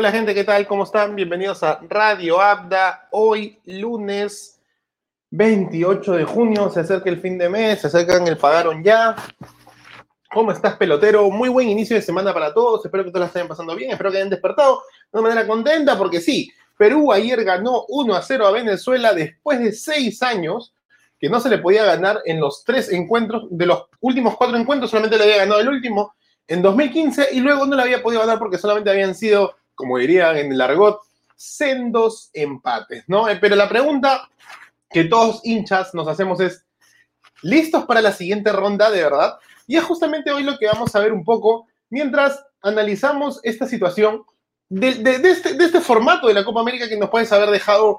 Hola gente, ¿qué tal? ¿Cómo están? Bienvenidos a Radio Abda. Hoy lunes 28 de junio, se acerca el fin de mes, se acercan el pagaron ya. ¿Cómo estás, pelotero? Muy buen inicio de semana para todos. Espero que todos la estén pasando bien. Espero que hayan despertado de una manera contenta, porque sí, Perú ayer ganó 1 a 0 a Venezuela después de seis años que no se le podía ganar en los tres encuentros, de los últimos cuatro encuentros, solamente le había ganado el último en 2015 y luego no le había podido ganar porque solamente habían sido, como dirían en el argot, sendos empates, ¿no? Eh, pero la pregunta que todos hinchas nos hacemos es, ¿listos para la siguiente ronda de verdad? Y es justamente hoy lo que vamos a ver un poco mientras analizamos esta situación de, este, este, formato de la Copa América que nos puede haber dejado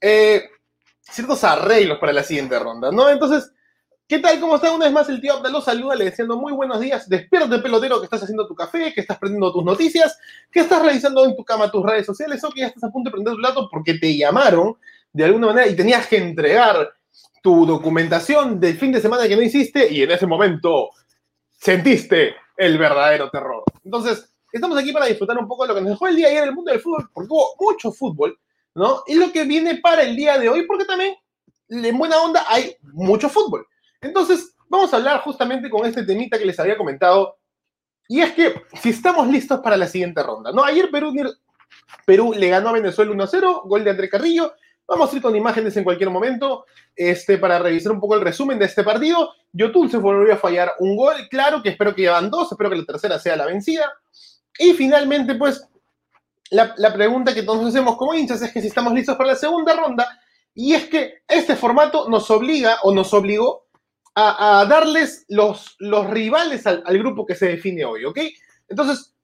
eh, ciertos arreglos para la siguiente ronda, ¿no? Entonces, ¿qué tal? ¿Cómo está? Una vez más el tío Abdalo saluda, le diciendo muy buenos días, despierta pelotero que estás haciendo tu café, que estás prendiendo tus noticias, que estás realizando en tu cama tus redes sociales o que ya estás a punto de prender tu plato porque te llamaron de alguna manera y tenías que entregar tu documentación del fin de semana que no hiciste y en ese momento sentiste el verdadero terror. Entonces, estamos aquí para disfrutar un poco de lo que nos dejó el día ayer en el mundo del fútbol, porque hubo mucho fútbol, ¿no? Y lo que viene para el día de hoy, porque también en buena onda hay mucho fútbol. Entonces, vamos a hablar justamente con este temita que les había comentado. Y es que si estamos listos para la siguiente ronda, ¿no? Ayer Perú, Perú le ganó a Venezuela 1-0, gol de André Carrillo. Vamos a ir con imágenes en cualquier momento este, para revisar un poco el resumen de este partido. Yotun se volvió a fallar un gol, claro que espero que llevan dos, espero que la tercera sea la vencida. Y finalmente, pues, la, pregunta que todos hacemos como hinchas es que si estamos listos para la segunda ronda, y es que este formato nos obliga o nos obligó a, darles los, los rivales al, grupo que se define hoy, ¿ok? Entonces,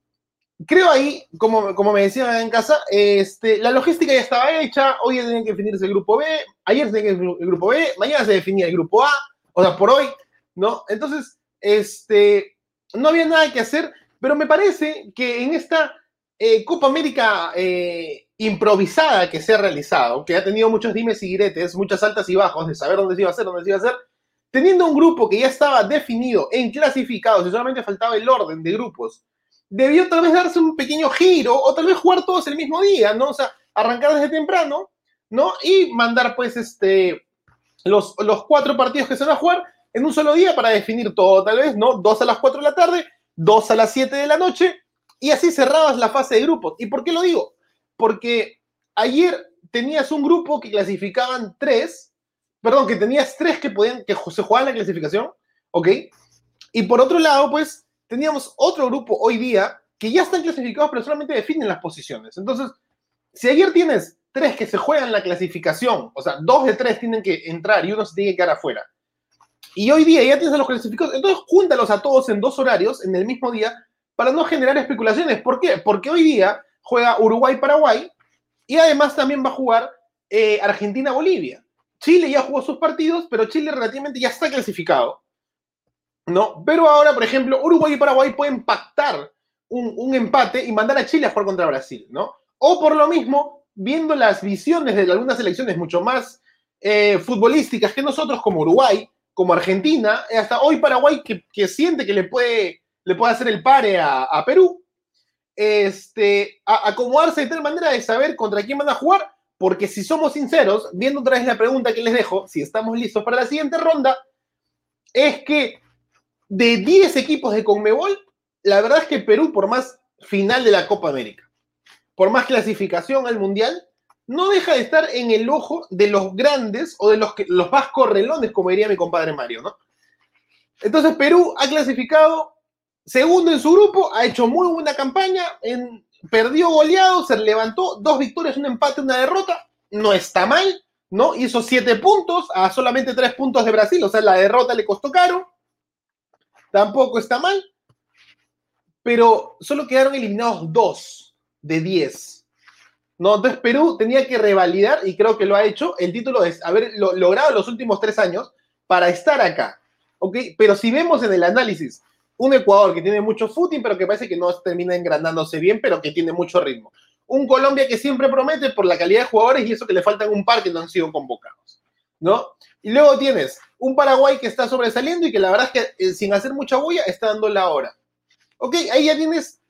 creo ahí, como, como me decían en casa, este, la logística ya estaba hecha, hoy tenía que definirse el grupo B, ayer tenía que el grupo B, mañana se definía el grupo A, o sea, por hoy, ¿no? Entonces, este, no había nada que hacer, pero me parece que en esta eh, Copa América eh, improvisada que se ha realizado, que ha tenido muchos dimes y diretes, muchas altas y bajos de saber dónde se iba a hacer, dónde se iba a hacer, teniendo un grupo que ya estaba definido en clasificados y solamente faltaba el orden de grupos, debió tal vez darse un pequeño giro o tal vez jugar todos el mismo día, ¿no? O sea, arrancar desde temprano, ¿no? Y mandar pues este, los, los cuatro partidos que se van a jugar en un solo día para definir todo, tal vez, ¿no? Dos a las cuatro de la tarde, dos a las siete de la noche y así cerrabas la fase de grupos. ¿Y por qué lo digo? Porque ayer tenías un grupo que clasificaban tres, perdón, que tenías tres que que se jugaban la clasificación, ¿ok? Y por otro lado, pues, teníamos otro grupo hoy día que ya están clasificados, pero solamente definen las posiciones. Entonces, si ayer tienes tres que se juegan la clasificación, o sea, dos de tres tienen que entrar y uno se tiene que quedar afuera. Y hoy día ya tienes a los clasificados, entonces júntalos a todos en dos horarios, en el mismo día, para no generar especulaciones. ¿Por qué? Porque hoy día juega Uruguay-Paraguay y además también va a jugar eh, Argentina-Bolivia. Chile ya jugó sus partidos, pero Chile relativamente ya está clasificado. ¿No? Pero ahora, por ejemplo, Uruguay y Paraguay pueden pactar un, empate y mandar a Chile a jugar contra Brasil, ¿no? O por lo mismo, viendo las visiones de algunas selecciones mucho más eh, futbolísticas que nosotros, como Uruguay, como Argentina, hasta hoy Paraguay que, que siente que le puede le puede hacer el pare a, Perú, este, acomodarse de tal manera de saber contra quién van a jugar, porque si somos sinceros, viendo otra vez la pregunta que les dejo, si estamos listos para la siguiente ronda, es que de 10 equipos de Conmebol, la verdad es que Perú, por más final de la Copa América, por más clasificación al Mundial, no deja de estar en el ojo de los grandes o de los, que, los más correlones, como diría mi compadre Mario, ¿no? Entonces Perú ha clasificado Segundo en su grupo, ha hecho muy buena campaña, en, perdió goleado, se levantó, dos victorias, un empate, una derrota, no está mal, ¿no? Hizo siete puntos a solamente tres puntos de Brasil, o sea, la derrota le costó caro, tampoco está mal, pero solo quedaron eliminados dos de diez. ¿no? Entonces Perú tenía que revalidar, y creo que lo ha hecho, el título de haber logrado los últimos tres años para estar acá. ¿ok? Pero si vemos en el análisis un Ecuador que tiene mucho footing, pero que parece que no termina engranándose bien, pero que tiene mucho ritmo. Un Colombia que siempre promete por la calidad de jugadores y eso que le faltan un par que no han sido convocados, ¿no? Y luego tienes un Paraguay que está sobresaliendo y que la verdad es que eh, sin hacer mucha bulla está dando la hora. Ok, ahí ya tienes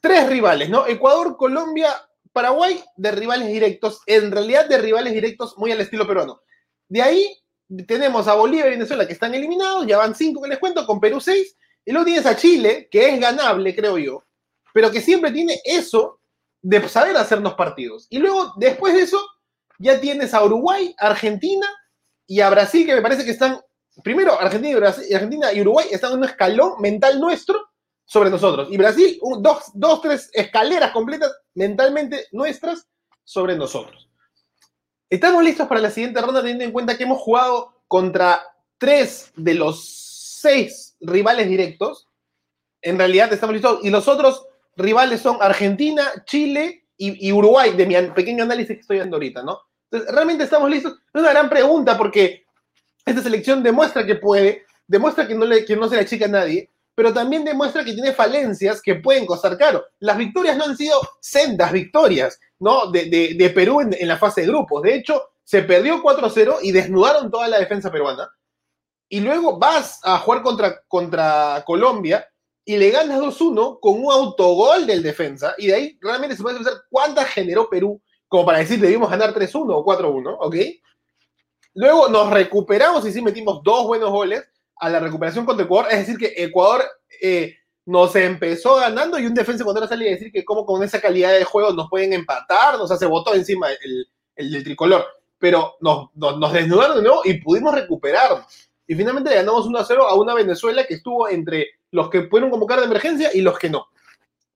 tres rivales, ¿no? Ecuador, Colombia, Paraguay, de rivales directos, en realidad de rivales directos muy al estilo peruano. De ahí tenemos a Bolivia y Venezuela que están eliminados, ya van cinco que les cuento, con Perú seis, y luego tienes a Chile, que es ganable, creo yo, pero que siempre tiene eso de saber hacernos partidos. Y luego, después de eso, ya tienes a Uruguay, Argentina y a Brasil, que me parece que están, primero, Argentina y, Brasil, Argentina y Uruguay están en un escalón mental nuestro sobre nosotros. Y Brasil, dos, dos, tres escaleras completas mentalmente nuestras sobre nosotros. Estamos listos para la siguiente ronda teniendo en cuenta que hemos jugado contra tres de los seis rivales directos. En realidad estamos listos. Y los otros rivales son Argentina, Chile y, Uruguay, de mi pequeño análisis que estoy dando ahorita, ¿no? Entonces, realmente estamos listos. Es una gran pregunta porque esta selección demuestra que puede, demuestra que no, le, que no se le achica a nadie, pero también demuestra que tiene falencias que pueden costar caro. Las victorias no han sido sendas victorias, ¿no? De, Perú en, en, la fase de grupos. De hecho, se perdió 4-0 y desnudaron toda la defensa peruana. Y luego vas a jugar contra, contra Colombia y le ganas 2-1 con un autogol del defensa. Y de ahí realmente se puede pensar cuántas generó Perú como para decir debimos ganar 3-1 o 4-1, ¿ok? Luego nos recuperamos y sí metimos dos buenos goles a la recuperación contra Ecuador. Es decir, que Ecuador eh, nos empezó ganando y un defensa cuando salía a decir que como con esa calidad de juego nos pueden empatar, nos hace votó encima el, el, tricolor. Pero nos, nos, desnudaron de nuevo y pudimos recuperarnos. Y finalmente le ganamos 1-0 a una Venezuela que estuvo entre los que pudieron convocar de emergencia y los que no.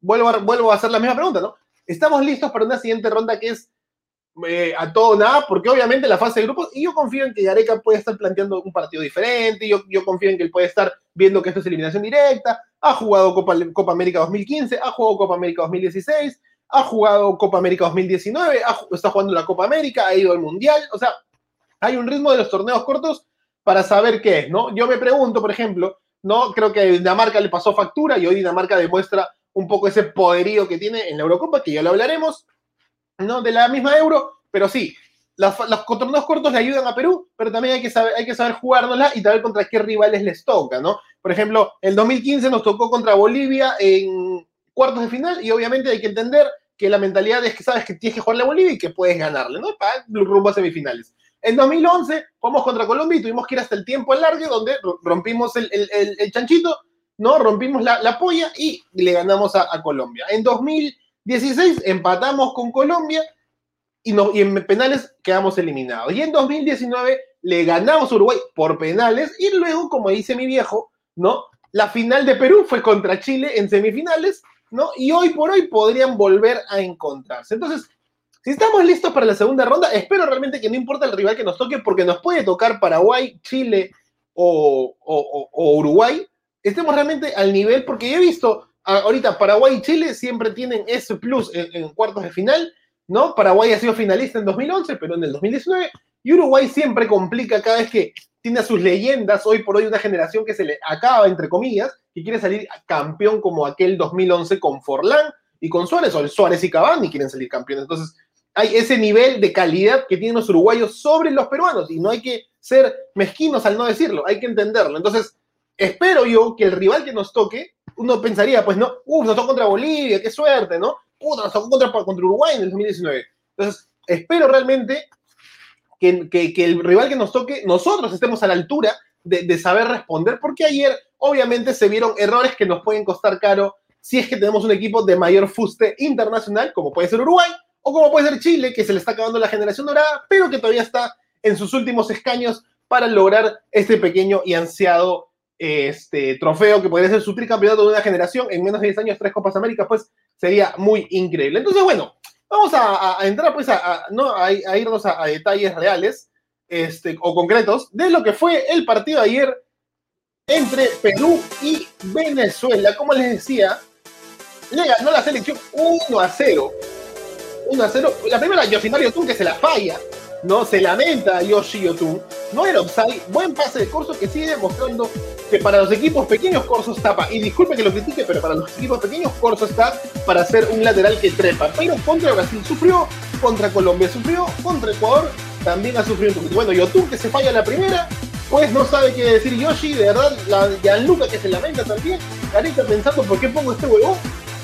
Vuelvo a, vuelvo a hacer la misma pregunta, ¿no? Estamos listos para una siguiente ronda que es eh, a todo nada, porque obviamente la fase de grupos, y yo confío en que Gareca puede estar planteando un partido diferente, yo, yo confío en que él puede estar viendo que esto es eliminación directa, ha jugado Copa, Copa América 2015, ha jugado Copa América 2016, ha jugado Copa América 2019, está jugando la Copa América, ha ido al Mundial, o sea, hay un ritmo de los torneos cortos para saber qué es, ¿no? Yo me pregunto, por ejemplo, ¿no? Creo que Dinamarca le pasó factura y hoy Dinamarca demuestra un poco ese poderío que tiene en la Eurocopa, que ya lo hablaremos, ¿no? De la misma Euro, pero sí, los, torneos cortos le ayudan a Perú, pero también hay que saber, hay que saber jugárnosla y saber contra qué rivales les toca, ¿no? Por ejemplo, el 2015 nos tocó contra Bolivia en cuartos de final y obviamente hay que entender que la mentalidad es que sabes que tienes que jugarle a Bolivia y que puedes ganarle, ¿no? Para rumbo a semifinales. En 2011 jugamos contra Colombia y tuvimos que ir hasta el tiempo largo donde rompimos el, el, el, chanchito, ¿no? Rompimos la, la, polla y le ganamos a, a, Colombia. En 2016 empatamos con Colombia y, no, y en penales quedamos eliminados. Y en 2019 le ganamos a Uruguay por penales y luego, como dice mi viejo, ¿no? La final de Perú fue contra Chile en semifinales, ¿no? Y hoy por hoy podrían volver a encontrarse. Entonces, si estamos listos para la segunda ronda, espero realmente que no importa el rival que nos toque, porque nos puede tocar Paraguay, Chile o, Uruguay, estemos realmente al nivel, porque he visto ahorita Paraguay y Chile siempre tienen ese plus en, cuartos de final, ¿no? Paraguay ha sido finalista en 2011, pero en el 2019, y Uruguay siempre complica cada vez que tiene a sus leyendas, hoy por hoy una generación que se le acaba, entre comillas, que quiere salir campeón como aquel 2011 con Forlán y con Suárez, o Suárez y Cavani quieren salir campeones. Entonces, hay ese nivel de calidad que tienen los uruguayos sobre los peruanos y no hay que ser mezquinos al no decirlo, hay que entenderlo. Entonces, espero yo que el rival que nos toque, uno pensaría, pues no, uff, nos tocó contra Bolivia, qué suerte, ¿no? Puta, contra, contra Uruguay en el 2019. Entonces, espero realmente que, que, el rival que nos toque, nosotros estemos a la altura de, de saber responder, porque ayer obviamente se vieron errores que nos pueden costar caro si es que tenemos un equipo de mayor fuste internacional, como puede ser Uruguay, o como puede ser Chile, que se le está acabando la generación dorada, pero que todavía está en sus últimos escaños para lograr este pequeño y ansiado este, trofeo que podría ser su tricampeonato de una generación en menos de 10 años, tres Copas Américas, pues sería muy increíble. Entonces, bueno, vamos a, entrar pues a, ¿no? a, irnos a, detalles reales este, o concretos de lo que fue el partido ayer entre Perú y Venezuela. Como les decía, le ganó la selección 1 a 0 1 a 0. La primera, Yoshimari Yotun que se la falla, ¿no? Se lamenta Yoshi Yotun. No era offside, buen pase de Corso que sigue demostrando que para los equipos pequeños Corso tapa. Y disculpe que lo critique, pero para los equipos pequeños Corso está para ser un lateral que trepa. Pero contra Brasil sufrió, contra Colombia sufrió, contra Ecuador también ha sufrido un poquito. Bueno, Yotun que se falla la primera, pues no sabe qué decir Yoshi, de verdad, la Gianluca que se lamenta también, Carita pensando por qué pongo este huevo,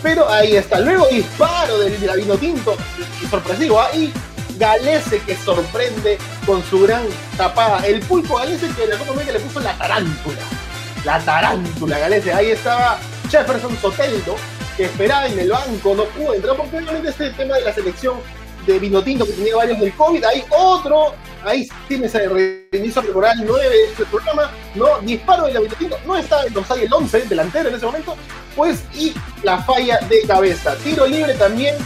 pero ahí está. Luego disparo del Vino Tinto, sorpresivo, ahí Galese que sorprende con su gran tapada. El pulpo Galese que en la Copa América le puso la tarántula. La tarántula Galese. Ahí estaba Jefferson Soteldo, que esperaba en el banco, no pudo entrar porque obviamente este tema de la selección de Vinotinto que tenía varios del COVID, hay otro, ahí tienes el reinicio temporal 9 de este programa, ¿no? Disparo de la Vinotinto, no está en hay el 11, delantero en ese momento, pues, y la falla de cabeza. Tiro libre también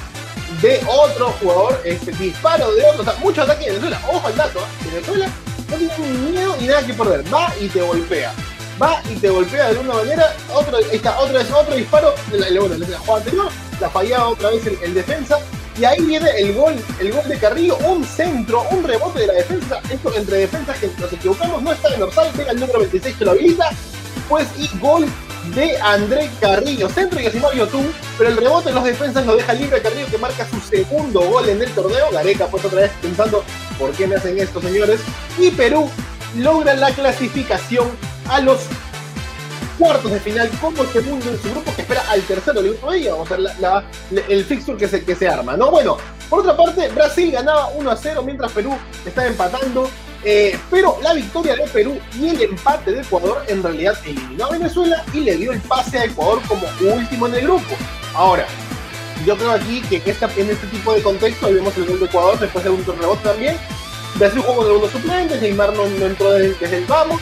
de otro jugador, este disparo de otro, o sea, mucho ataque de Venezuela, ojo al dato, ¿eh? Venezuela no tiene ni miedo ni nada que perder, va y te golpea. Va y te golpea de alguna manera, otro, está, otro, otro disparo, la, bueno, la jugada anterior, la fallaba otra vez el defensa, y ahí viene el gol, el gol de Carrillo, un centro, un rebote de la defensa. Esto entre defensas que nos equivocamos, no está en dorsal, pega el número 26 que lo habilita. Pues y gol de André Carrillo. Centro y así Mario tú, pero el rebote en los defensas lo deja libre Carrillo que marca su segundo gol en el torneo. Gareca pues otra vez pensando, ¿por qué me hacen esto, señores? Y Perú logra la clasificación a los cuartos de final como segundo en su grupo que espera al tercero del grupo B. Vamos a ver el fixture que se, que se arma, ¿no? Bueno, por otra parte, Brasil ganaba 1 a 0 mientras Perú estaba empatando. Eh, pero la victoria de Perú y el empate de Ecuador en realidad eliminó a Venezuela y le dio el pase a Ecuador como último en el grupo. Ahora, yo creo aquí que esta, en este tipo de contexto, ahí vemos el gol de Ecuador después de un rebote también. Brasil jugó con algunos suplentes, Neymar no, no entró desde, desde el vamos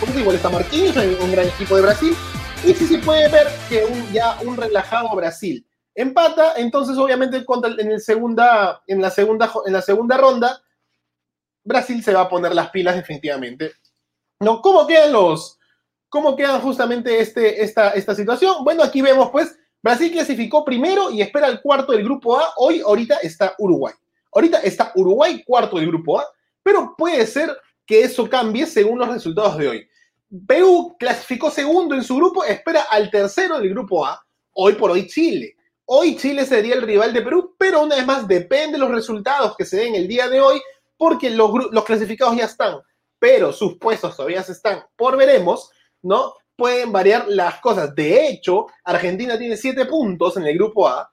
como igual está Marquinhos, un gran equipo de Brasil, y si se puede ver que un, ya un relajado Brasil empata, entonces obviamente en, el segunda, en, la segunda, en la segunda ronda, Brasil se va a poner las pilas definitivamente. ¿No? ¿Cómo quedan los, cómo quedan justamente este, esta, esta situación? Bueno, aquí vemos pues, Brasil clasificó primero y espera el cuarto del grupo A. Hoy, ahorita está Uruguay. Ahorita está Uruguay cuarto del grupo A, pero puede ser que eso cambie según los resultados de hoy. Perú clasificó segundo en su grupo, espera al tercero del grupo A, hoy por hoy Chile. Hoy Chile sería el rival de Perú, pero una vez más depende de los resultados que se den el día de hoy, porque los, los clasificados ya están, pero sus puestos todavía se están por veremos, ¿no? Pueden variar las cosas. De hecho, Argentina tiene siete puntos en el grupo A,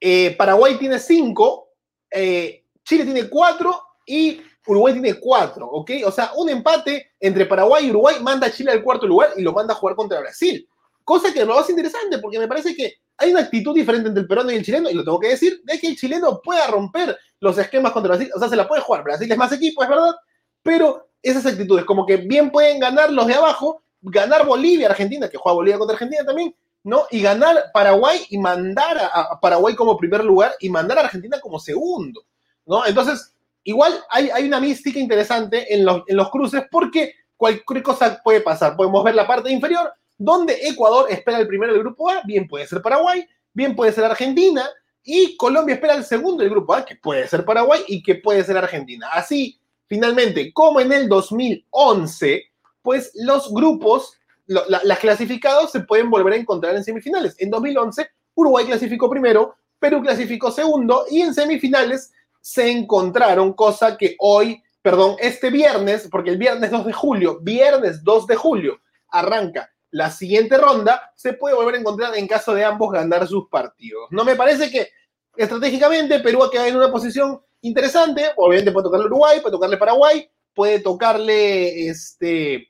eh, Paraguay tiene cinco, eh, Chile tiene cuatro y Uruguay tiene cuatro, ¿ok? O sea, un empate entre Paraguay y Uruguay manda a Chile al cuarto lugar y lo manda a jugar contra Brasil. Cosa que lo hace interesante porque me parece que hay una actitud diferente entre el peruano y el chileno, y lo tengo que decir, de que el chileno pueda romper los esquemas contra Brasil. O sea, se la puede jugar. Brasil es más equipo, es verdad, pero esas actitudes, como que bien pueden ganar los de abajo, ganar Bolivia, Argentina, que juega Bolivia contra Argentina también, ¿no? Y ganar Paraguay y mandar a, Paraguay como primer lugar y mandar a Argentina como segundo, ¿no? Entonces, igual hay, hay una mística interesante en los, en los cruces porque cualquier cosa puede pasar. Podemos ver la parte inferior donde Ecuador espera el primero del grupo A, bien puede ser Paraguay, bien puede ser Argentina, y Colombia espera el segundo del grupo A, que puede ser Paraguay y que puede ser Argentina. Así, finalmente, como en el 2011, pues los grupos, las clasificados se pueden volver a encontrar en semifinales. En 2011, Uruguay clasificó primero, Perú clasificó segundo y en semifinales se encontraron, cosa que hoy, perdón, este viernes, porque el viernes 2 de julio, viernes 2 de julio, arranca la siguiente ronda, se puede volver a encontrar en caso de ambos ganar sus partidos. No me parece que estratégicamente Perú ha quedado en una posición interesante, obviamente puede tocarle Uruguay, puede tocarle Paraguay, puede tocarle este,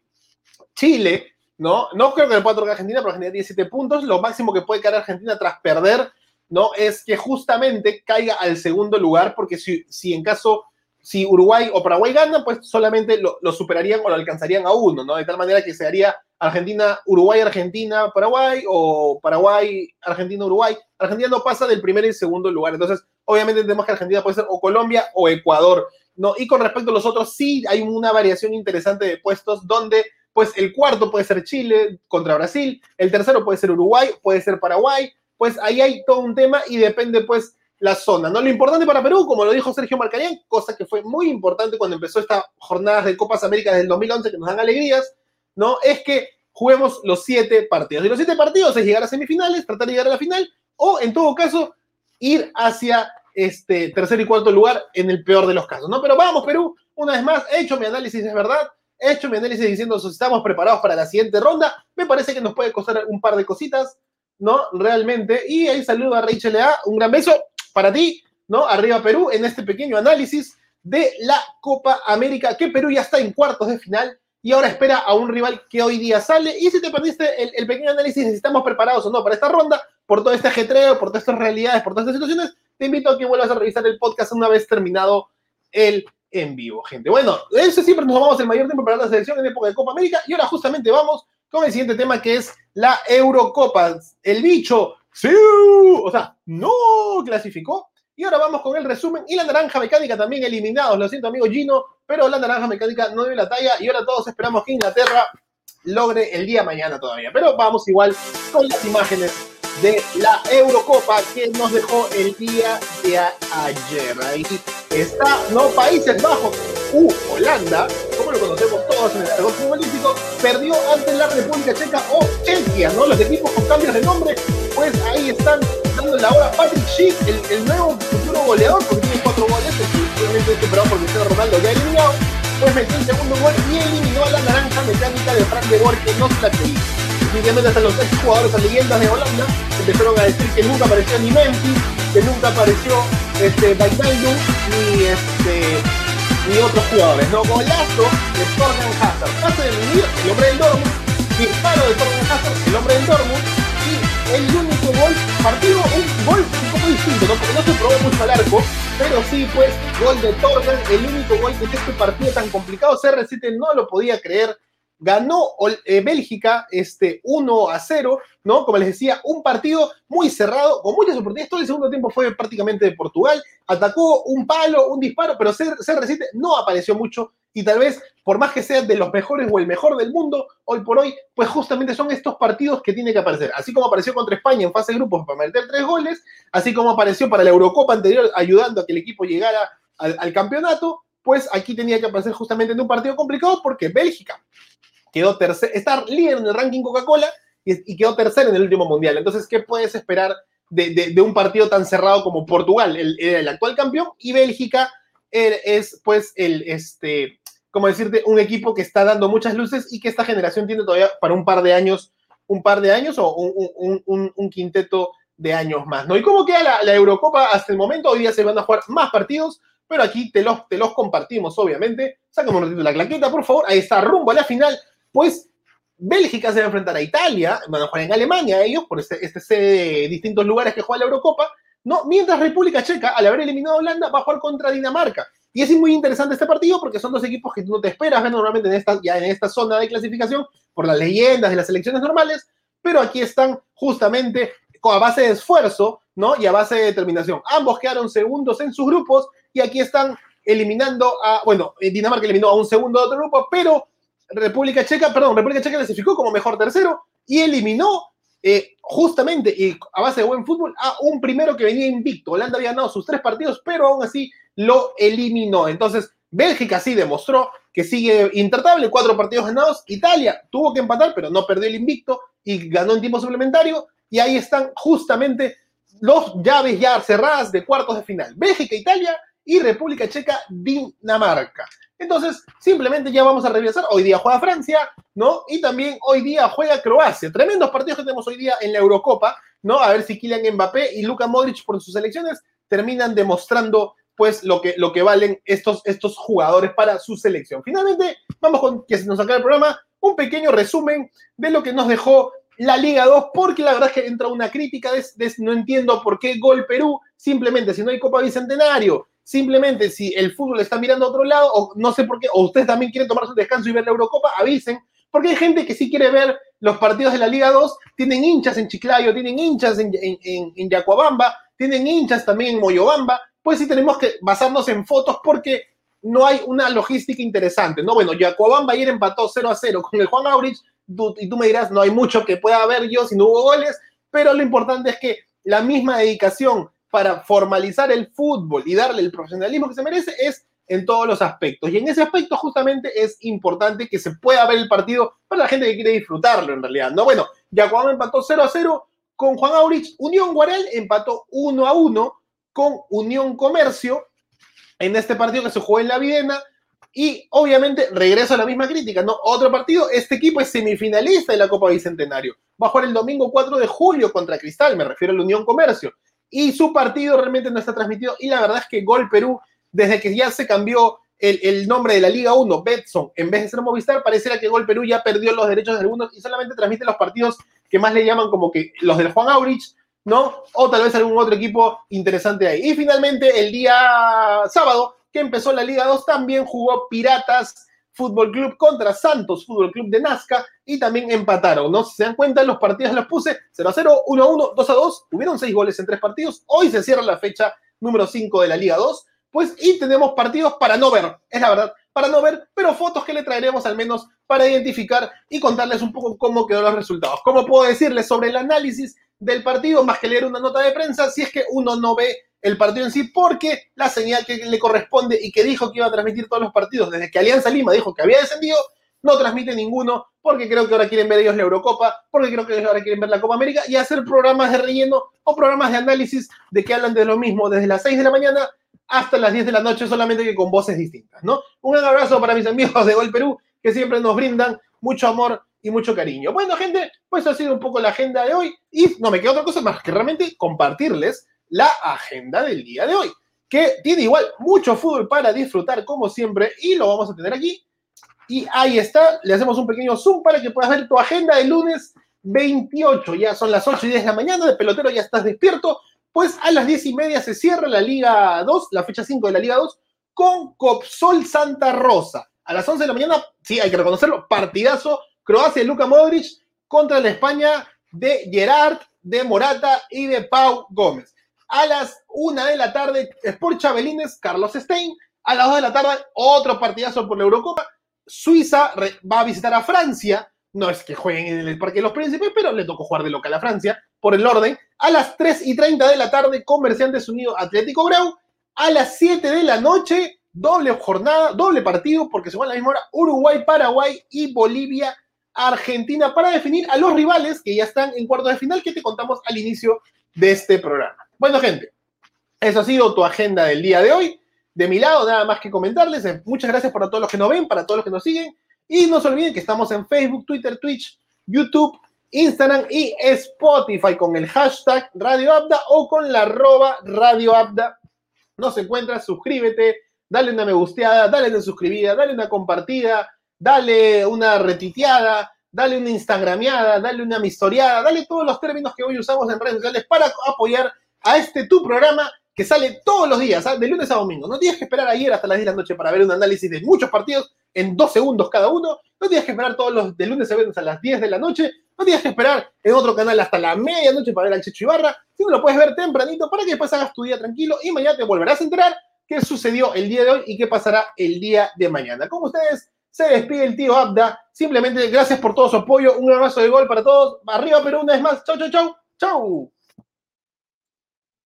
Chile, ¿no? No creo que le pueda tocar Argentina, pero Argentina tiene 7 puntos, lo máximo que puede caer Argentina tras perder ¿no? Es que justamente caiga al segundo lugar, porque si, si en caso, si Uruguay o Paraguay ganan, pues solamente lo, superarían o lo alcanzarían a uno, ¿no? De tal manera que se haría Argentina, Uruguay, Argentina, Paraguay, o Paraguay, Argentina, Uruguay. Argentina no pasa del primer y segundo lugar. Entonces, obviamente tenemos que Argentina puede ser o Colombia o Ecuador, ¿no? Y con respecto a los otros, sí hay una variación interesante de puestos donde pues el cuarto puede ser Chile contra Brasil, el tercero puede ser Uruguay, puede ser Paraguay, pues ahí hay todo un tema y depende pues la zona, ¿no? Lo importante para Perú, como lo dijo Sergio Marcarián, cosa que fue muy importante cuando empezó estas jornadas de Copas Américas del 2011 que nos dan alegrías, ¿no? Es que juguemos los siete partidos. Y los siete partidos es llegar a semifinales, tratar de llegar a la final, o en todo caso, ir hacia este tercer y cuarto lugar en el peor de los casos, ¿no? Pero vamos, Perú, una vez más, he hecho mi análisis, es verdad, he hecho mi análisis diciendo si estamos preparados para la siguiente ronda, me parece que nos puede costar un par de cositas, ¿no? Realmente. Y ahí saludo a Rachel A. Un gran beso para ti, ¿no? Arriba Perú en este pequeño análisis de la Copa América, que Perú ya está en cuartos de final y ahora espera a un rival que hoy día sale. Y si te perdiste el, pequeño análisis de si estamos preparados o no para esta ronda, por todo este ajetreo, por todas estas realidades, por todas estas situaciones, te invito a que vuelvas a revisar el podcast una vez terminado el en vivo, gente. Bueno, eso siempre nos tomamos el mayor tiempo para la selección en época de Copa América y ahora justamente vamos con el siguiente tema que es la Eurocopa. El bicho, sí, o sea, no clasificó. Y ahora vamos con el resumen y la naranja mecánica también eliminados. Lo siento, amigo Gino, pero la naranja mecánica no dio la talla y ahora todos esperamos que Inglaterra logre el día mañana todavía. Pero vamos igual con las imágenes de la Eurocopa que nos dejó el día de ayer. Ahí está, ¿no? Países Bajos, u Holanda, como lo conocemos todos en el juego futbolístico, perdió ante la República Checa o Chequia, ¿no? Los equipos con cambios de nombre, pues ahí están dando la hora Patrick Schick, el, el, nuevo futuro goleador, porque tiene cuatro goles, superado por Cristiano Ronaldo ya eliminado, pues metió el segundo gol y eliminó a la naranja mecánica de Frank de Boer, que no se la definitivamente hasta los ex jugadores, las leyendas de Holanda, empezaron a decir que nunca apareció ni Memphis, que nunca apareció este, ni, este, ni otros jugadores. ¿no? Golazo de Torgan Hazard. Pase de venir el hombre del Dortmund, disparo de Torgan Hazard, el hombre del Dortmund, y el único gol, partido, un gol un poco distinto, ¿no? porque no se probó mucho al arco, pero sí, pues, gol de Torgan, el único gol que este partido tan complicado, CR7 no lo podía creer, ganó eh, Bélgica este, 1 a 0, ¿no? Como les decía, un partido muy cerrado, con muchas oportunidades. Todo el segundo tiempo fue prácticamente de Portugal. Atacó un palo, un disparo, pero CR7 no apareció mucho. Y tal vez, por más que sea de los mejores o el mejor del mundo, hoy por hoy, pues justamente son estos partidos que tiene que aparecer. Así como apareció contra España en fase de grupos para meter tres goles, así como apareció para la Eurocopa anterior ayudando a que el equipo llegara al, al campeonato, pues aquí tenía que aparecer justamente en un partido complicado porque Bélgica quedó tercero, está líder en el ranking Coca-Cola y, quedó tercero en el último mundial. Entonces, ¿qué puedes esperar de, un partido tan cerrado como Portugal, el, el actual campeón, y Bélgica es, pues, el, este, como decirte, un equipo que está dando muchas luces y que esta generación tiene todavía para un par de años, un par de años o un, quinteto de años más, ¿no? ¿Y cómo queda la, la, Eurocopa hasta el momento? Hoy día se van a jugar más partidos, pero aquí te los, te los compartimos, obviamente. Sácame un ratito la claqueta, por favor. Ahí está, rumbo a la final pues Bélgica se va a enfrentar a Italia, van a jugar en Alemania ellos, por este, este de distintos lugares que juega la Eurocopa, ¿no? Mientras República Checa, al haber eliminado a Holanda, va a jugar contra Dinamarca. Y es muy interesante este partido porque son dos equipos que tú no te esperas ver normalmente en esta, ya en esta zona de clasificación por las leyendas de las selecciones normales, pero aquí están justamente a base de esfuerzo, ¿no? Y a base de determinación. Ambos quedaron segundos en sus grupos y aquí están eliminando a, bueno, Dinamarca eliminó a un segundo de otro grupo, pero República Checa, perdón, República Checa clasificó como mejor tercero y eliminó eh, justamente y a base de buen fútbol a un primero que venía invicto. Holanda había ganado sus tres partidos, pero aún así lo eliminó. Entonces, Bélgica sí demostró que sigue intratable, cuatro partidos ganados. Italia tuvo que empatar, pero no perdió el invicto y ganó en tiempo suplementario. Y ahí están justamente los llaves ya cerradas de cuartos de final. Bélgica, Italia y República Checa, Dinamarca. Entonces, simplemente ya vamos a revisar. Hoy día juega Francia, ¿no? Y también hoy día juega Croacia. Tremendos partidos que tenemos hoy día en la Eurocopa, ¿no? A ver si Kylian Mbappé y Luka Modric por sus selecciones terminan demostrando pues lo que, lo que valen estos, estos jugadores para su selección. Finalmente, vamos con que se nos acaba el programa, un pequeño resumen de lo que nos dejó la Liga 2, porque la verdad es que entra una crítica de no entiendo por qué gol Perú, simplemente si no hay Copa Bicentenario, Simplemente si el fútbol está mirando a otro lado, o no sé por qué, o ustedes también quieren tomarse un descanso y ver la Eurocopa, avisen, porque hay gente que sí quiere ver los partidos de la Liga 2, tienen hinchas en Chiclayo, tienen hinchas en, en, en Yacuabamba, tienen hinchas también en Moyobamba, pues sí tenemos que basarnos en fotos porque no hay una logística interesante, ¿no? Bueno, Yacuabamba ayer empató 0 a 0 con el Juan Aurich, y tú me dirás, no hay mucho que pueda haber yo si no hubo goles, pero lo importante es que la misma dedicación para formalizar el fútbol y darle el profesionalismo que se merece es en todos los aspectos. Y en ese aspecto justamente es importante que se pueda ver el partido para la gente que quiere disfrutarlo en realidad. No, bueno, Yacuabamba empató 0 a 0 con Juan Aurich, Unión Guaral empató 1 a 1 con Unión Comercio en este partido que se jugó en la Videna. Y obviamente regreso a la misma crítica, ¿no? Otro partido, este equipo es semifinalista de la Copa Bicentenario. va a jugar el domingo 4 de julio contra Cristal, me refiero a la Unión Comercio. Y su partido realmente no está transmitido. Y la verdad es que Gol Perú, desde que ya se cambió el, nombre de la Liga 1, Betson, en vez de ser Movistar, pareciera que Gol Perú ya perdió los derechos de algunos y solamente transmite los partidos que más le llaman como que los del Juan Aurich, ¿no? O tal vez algún otro equipo interesante ahí. Y finalmente, el día sábado, que empezó la Liga 2, también jugó Piratas Fútbol Club contra Santos Fútbol Club de Nazca y también empataron, ¿no? Si se dan cuenta, los partidos los puse 0 a 0, 1 a 1, 2 a 2, hubieron 6 goles en 3 partidos. Hoy se cierra la fecha número 5 de la Liga 2 pues y tenemos partidos para no ver, es la verdad, para no ver, pero fotos que le traeremos al menos para identificar y contarles un poco cómo quedó los resultados. ¿Cómo puedo decirles sobre el análisis del partido, más que leer una nota de prensa, si es que uno no ve el partido en sí, porque la señal que le corresponde y que dijo que iba a transmitir todos los partidos, desde que Alianza Lima dijo que había descendido, no transmite ninguno, porque creo que ahora quieren ver ellos la Eurocopa, porque creo que ahora quieren ver la Copa América y hacer programas de relleno o programas de análisis de que hablan de lo mismo desde las 6 de la mañana hasta las 10 de la noche, solamente que con voces distintas, ¿no? Un gran abrazo para mis amigos de Gol Perú, que siempre nos brindan mucho amor y mucho cariño. Bueno, gente, pues ha sido un poco la agenda de hoy y no me queda otra cosa más que realmente compartirles la agenda del día de hoy, que tiene igual mucho fútbol para disfrutar como siempre y lo vamos a tener aquí. Y ahí está, le hacemos un pequeño zoom para que puedas ver tu agenda del lunes 28. Ya son las 8 y 10 de la mañana, de pelotero ya estás despierto pues a las diez y media se cierra la Liga 2, la fecha 5 de la Liga 2, con Copsol Santa Rosa. A las 11 de la mañana, sí, hay que reconocerlo, partidazo, Croacia Luka Modric contra la España de Gerard, de Morata y de Pau Gómez. A las 1 de la tarde, Sport Chabelines, Carlos Stein. A las 2 de la tarde, otro partidazo por la Eurocopa. Suiza va a visitar a Francia. No es que jueguen en el Parque de los Príncipes, pero le tocó jugar de local a Francia por el orden. A las 3 y 30 de la tarde, Comerciantes Unidos Atlético Grau. A las 7 de la noche, doble jornada, doble partido, porque se van a la misma hora, Uruguay, Paraguay y Bolivia, Argentina, para definir a los rivales que ya están en cuartos de final que te contamos al inicio de este programa. Bueno, gente, eso ha sido tu agenda del día de hoy. De mi lado, nada más que comentarles. Muchas gracias para todos los que nos ven, para todos los que nos siguen. Y no se olviden que estamos en Facebook, Twitter, Twitch, YouTube Instagram y Spotify con el hashtag Radio Abda o con la arroba Radio Abda. No se encuentra, suscríbete, dale una me gusteada, dale una suscribida, dale una compartida, dale una retiteada, dale una instagrameada, dale una mistoreada, dale todos los términos que hoy usamos en redes sociales para apoyar a este tu programa que sale todos los días, ¿ah? de lunes a domingo. No tienes que esperar ayer hasta las 10 de la noche para ver un análisis de muchos partidos en dos segundos cada uno. No tienes que esperar todos los de lunes a viernes a las 10 de la noche no tienes que esperar en otro canal hasta la medianoche para ver al Checho Ibarra, sino lo puedes ver tempranito para que después hagas tu día tranquilo y mañana te volverás a enterar qué sucedió el día de hoy y qué pasará el día de mañana. Como ustedes, se despide el tío Abda. Simplemente gracias por todo su apoyo. Un abrazo de gol para todos. Arriba, pero una vez más. Chau, chau, chau. Chau.